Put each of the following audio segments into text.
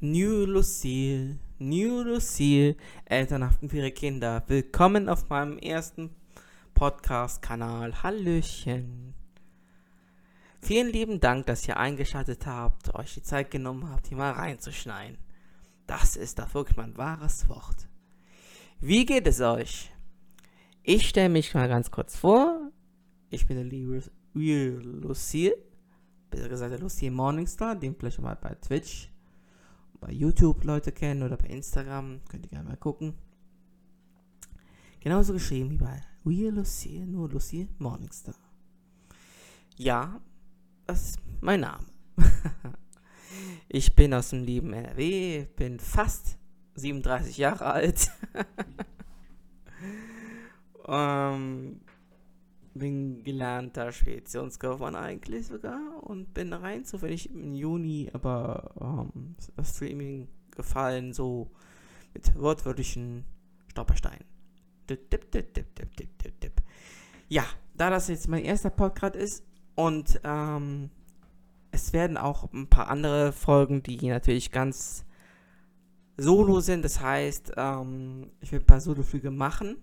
New Lucille, New Lucille, Elternhaften für ihre Kinder. Willkommen auf meinem ersten Podcast-Kanal. Hallöchen. Vielen lieben Dank, dass ihr eingeschaltet habt, euch die Zeit genommen habt, hier mal reinzuschneiden. Das ist doch wirklich mein wahres Wort. Wie geht es euch? Ich stelle mich mal ganz kurz vor. Ich bin der liebe Lucille, besser gesagt der Lucille Morningstar, den vielleicht mal bei Twitch bei YouTube Leute kennen oder bei Instagram. Könnt ihr gerne mal gucken. Genauso geschrieben wie bei Real Lucie, nur Lucie Morningstar. Ja, das ist mein Name. ich bin aus dem lieben NRW, bin fast 37 Jahre alt. ähm, bin gelernter Speditionskaufmann eigentlich sogar und bin rein zufällig im Juni aber ähm, das Streaming gefallen, so mit wortwörtlichen Stolpersteinen. Ja, da das jetzt mein erster Podcast ist und ähm, es werden auch ein paar andere Folgen, die natürlich ganz solo sind. Das heißt, ähm, ich will ein paar Soloflüge machen.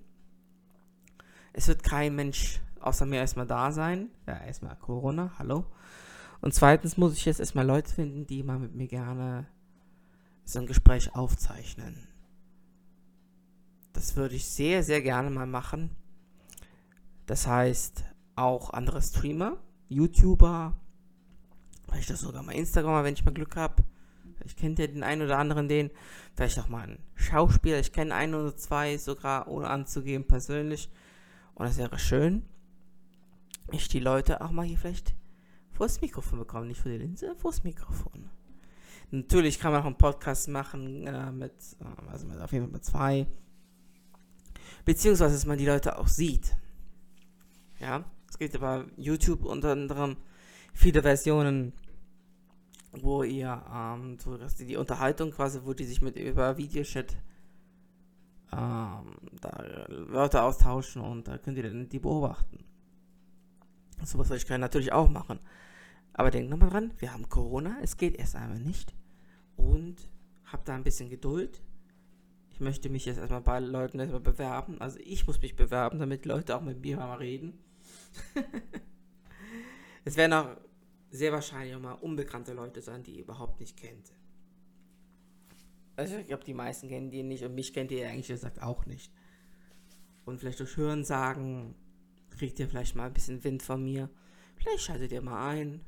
Es wird kein Mensch außer mir erstmal da sein. Ja, erstmal Corona, hallo. Und zweitens muss ich jetzt erstmal Leute finden, die mal mit mir gerne so ein Gespräch aufzeichnen. Das würde ich sehr, sehr gerne mal machen. Das heißt, auch andere Streamer, YouTuber, vielleicht auch sogar mal Instagramer, wenn ich mal Glück habe. Ich kenne ja den einen oder anderen den. Vielleicht auch mal einen Schauspieler. Ich kenne einen oder zwei sogar, ohne anzugeben, persönlich. Und das wäre schön ich die Leute auch mal hier vielleicht vors Mikrofon bekommen. Nicht vor die Linse, vors Mikrofon. Natürlich kann man auch einen Podcast machen äh, mit, äh, also mit, auf jeden Fall mit zwei. Beziehungsweise, dass man die Leute auch sieht. Ja, es gibt aber YouTube unter anderem viele Versionen, wo ihr ähm, so, die Unterhaltung quasi, wo die sich mit über Videochat ähm, da Wörter austauschen und da könnt ihr dann die beobachten. Sowas soll ich natürlich auch machen. Aber denkt nochmal dran, wir haben Corona, es geht erst einmal nicht. Und habt da ein bisschen Geduld. Ich möchte mich jetzt erstmal bei Leuten erstmal bewerben. Also ich muss mich bewerben, damit Leute auch mit mir mal reden. es werden auch sehr wahrscheinlich auch mal unbekannte Leute sein, die ihr überhaupt nicht kennt. Also ich glaube, die meisten kennen die nicht und mich kennt ihr eigentlich gesagt auch nicht. Und vielleicht durch Hören sagen, kriegt ihr vielleicht mal ein bisschen Wind von mir. Vielleicht schaltet ihr mal ein.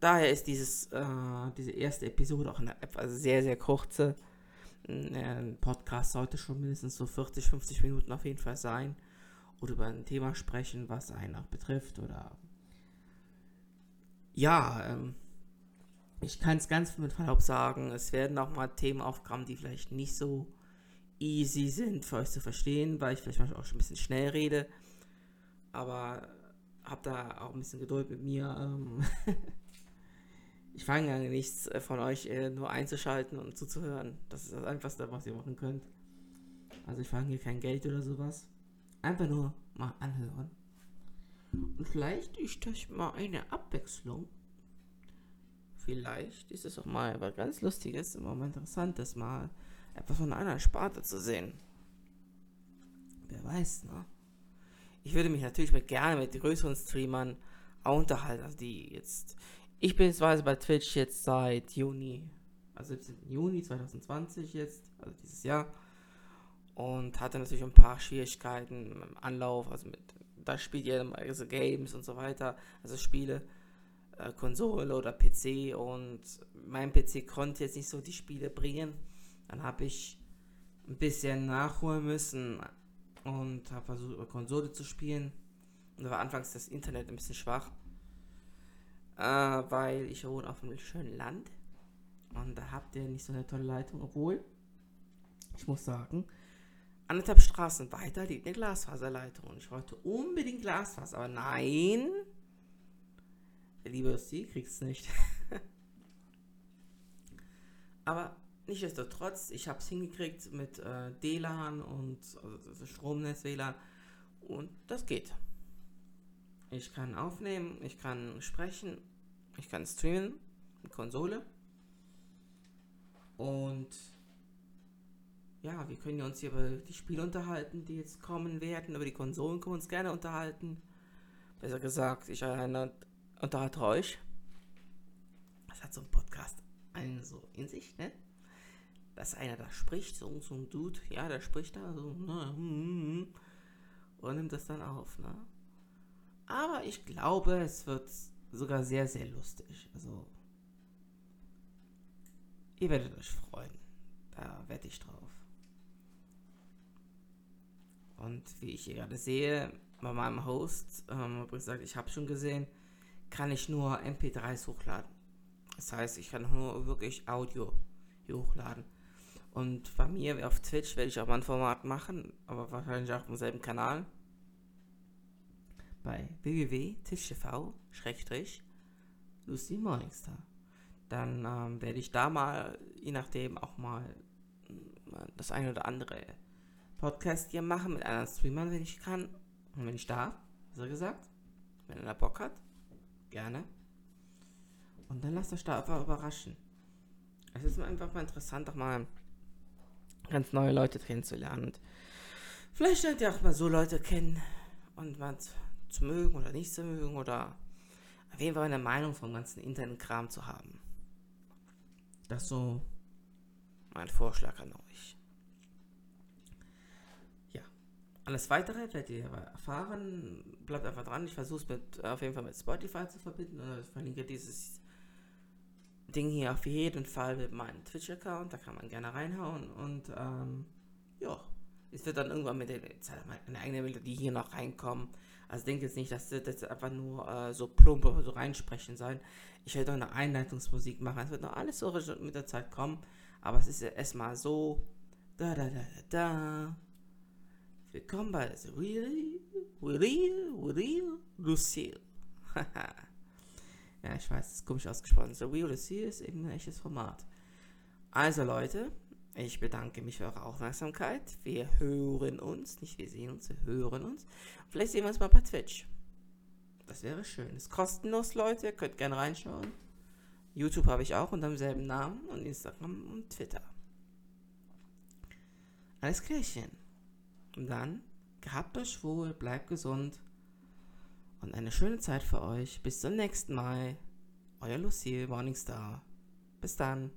Daher ist dieses, äh, diese erste Episode auch eine etwas sehr, sehr kurze. Ein Podcast sollte schon mindestens so 40, 50 Minuten auf jeden Fall sein. Oder über ein Thema sprechen, was einen auch betrifft. Oder ja, ähm, ich kann es ganz mit Verlaub sagen, es werden auch mal Themen aufkommen, die vielleicht nicht so easy sind für euch zu verstehen, weil ich vielleicht manchmal auch schon ein bisschen schnell rede aber hab da auch ein bisschen Geduld mit mir. Ähm ich fange ja nichts von euch äh, nur einzuschalten und zuzuhören. Das ist das Einfachste, was ihr machen könnt. Also ich fange hier kein Geld oder sowas. Einfach nur mal anhören. Und vielleicht ist das mal eine Abwechslung. Vielleicht ist es auch mal was ganz Lustiges, immer mal Interessantes, mal etwas von einer Sparte zu sehen. Wer weiß, ne? Ich würde mich natürlich mit, gerne mit größeren Streamern auch unterhalten. Also die jetzt. Ich bin jetzt bei Twitch jetzt seit Juni, also 17. Juni 2020 jetzt, also dieses Jahr. Und hatte natürlich ein paar Schwierigkeiten im Anlauf, also mit, da spielt ihr also Games und so weiter, also Spiele, äh, Konsole oder PC und mein PC konnte jetzt nicht so die Spiele bringen. Dann habe ich ein bisschen nachholen müssen, und habe versucht über Konsole zu spielen. Und da war anfangs das Internet ein bisschen schwach, äh, weil ich wohne auf einem schönen Land und da habt ihr nicht so eine tolle Leitung, obwohl ich muss sagen, anderthalb Straßen weiter liegt eine Glasfaserleitung und ich wollte unbedingt Glasfaser, aber nein, der liebe Sie kriegt es nicht. aber Nichtsdestotrotz, ich habe es hingekriegt mit äh, DLAN und also Stromnetz WLAN und das geht. Ich kann aufnehmen, ich kann sprechen, ich kann streamen mit Konsole. Und ja, wir können uns hier über die Spiele unterhalten, die jetzt kommen werden. Über die Konsolen können wir uns gerne unterhalten. Besser gesagt, ich unterhalte euch. Das hat so ein Podcast einen so in sich, ne? Dass einer da spricht, so, so ein Dude, ja, der spricht da so, ne, hm, hm, hm, und nimmt das dann auf, ne? Aber ich glaube, es wird sogar sehr, sehr lustig. Also, ihr werdet euch freuen. Da wette ich drauf. Und wie ich hier gerade sehe, bei meinem Host, ähm, ich gesagt, ich habe schon gesehen, kann ich nur MP3s hochladen. Das heißt, ich kann nur wirklich Audio hier hochladen. Und bei mir auf Twitch werde ich auch mal ein Format machen, aber wahrscheinlich auch im selben Kanal. Bei www.twitch.tv Lucy Morningstar. Dann ähm, werde ich da mal, je nachdem, auch mal äh, das eine oder andere Podcast hier machen mit anderen Streamern, wenn ich kann und wenn ich darf, so gesagt. Wenn einer Bock hat, gerne. Und dann lasst euch da einfach überraschen. Es ist einfach mal interessant, auch mal ganz neue Leute kennenzulernen. Und vielleicht lernt ihr auch mal so Leute kennen und man zu mögen oder nicht zu mögen oder auf jeden Fall eine Meinung vom ganzen Internetkram zu haben. Das ist so mein Vorschlag an euch. Ja, alles weitere werdet ihr erfahren. Bleibt einfach dran. Ich versuche es auf jeden Fall mit Spotify zu verbinden. Und verlinke dieses Ding hier auf jeden Fall mit meinem Twitch-Account. Da kann man gerne reinhauen. Und ähm, ja, es wird dann irgendwann mit der Zeit eine eigene Melodie hier noch reinkommen. Also denke jetzt nicht, dass das jetzt einfach nur äh, so plump oder so reinsprechen sein. Ich werde noch eine Einleitungsmusik machen. Es wird noch alles so mit der Zeit kommen. Aber es ist ja erstmal so. Da da da da da. Willkommen bei The Real, Real, Real Lucille. ja, ich weiß, das ist komisch ausgesprochen. The Real Lucille ist eben echtes Format. Also Leute, ich bedanke mich für eure Aufmerksamkeit. Wir hören uns, nicht wir sehen uns, wir hören uns. Vielleicht sehen wir uns mal bei Twitch. Das wäre schön. Ist kostenlos, Leute. Könnt gerne reinschauen. YouTube habe ich auch unter demselben Namen und Instagram und Twitter. Alles klärchen. Und dann gehabt euch wohl, bleibt gesund und eine schöne Zeit für euch. Bis zum nächsten Mal. Euer Lucille Morningstar. Bis dann.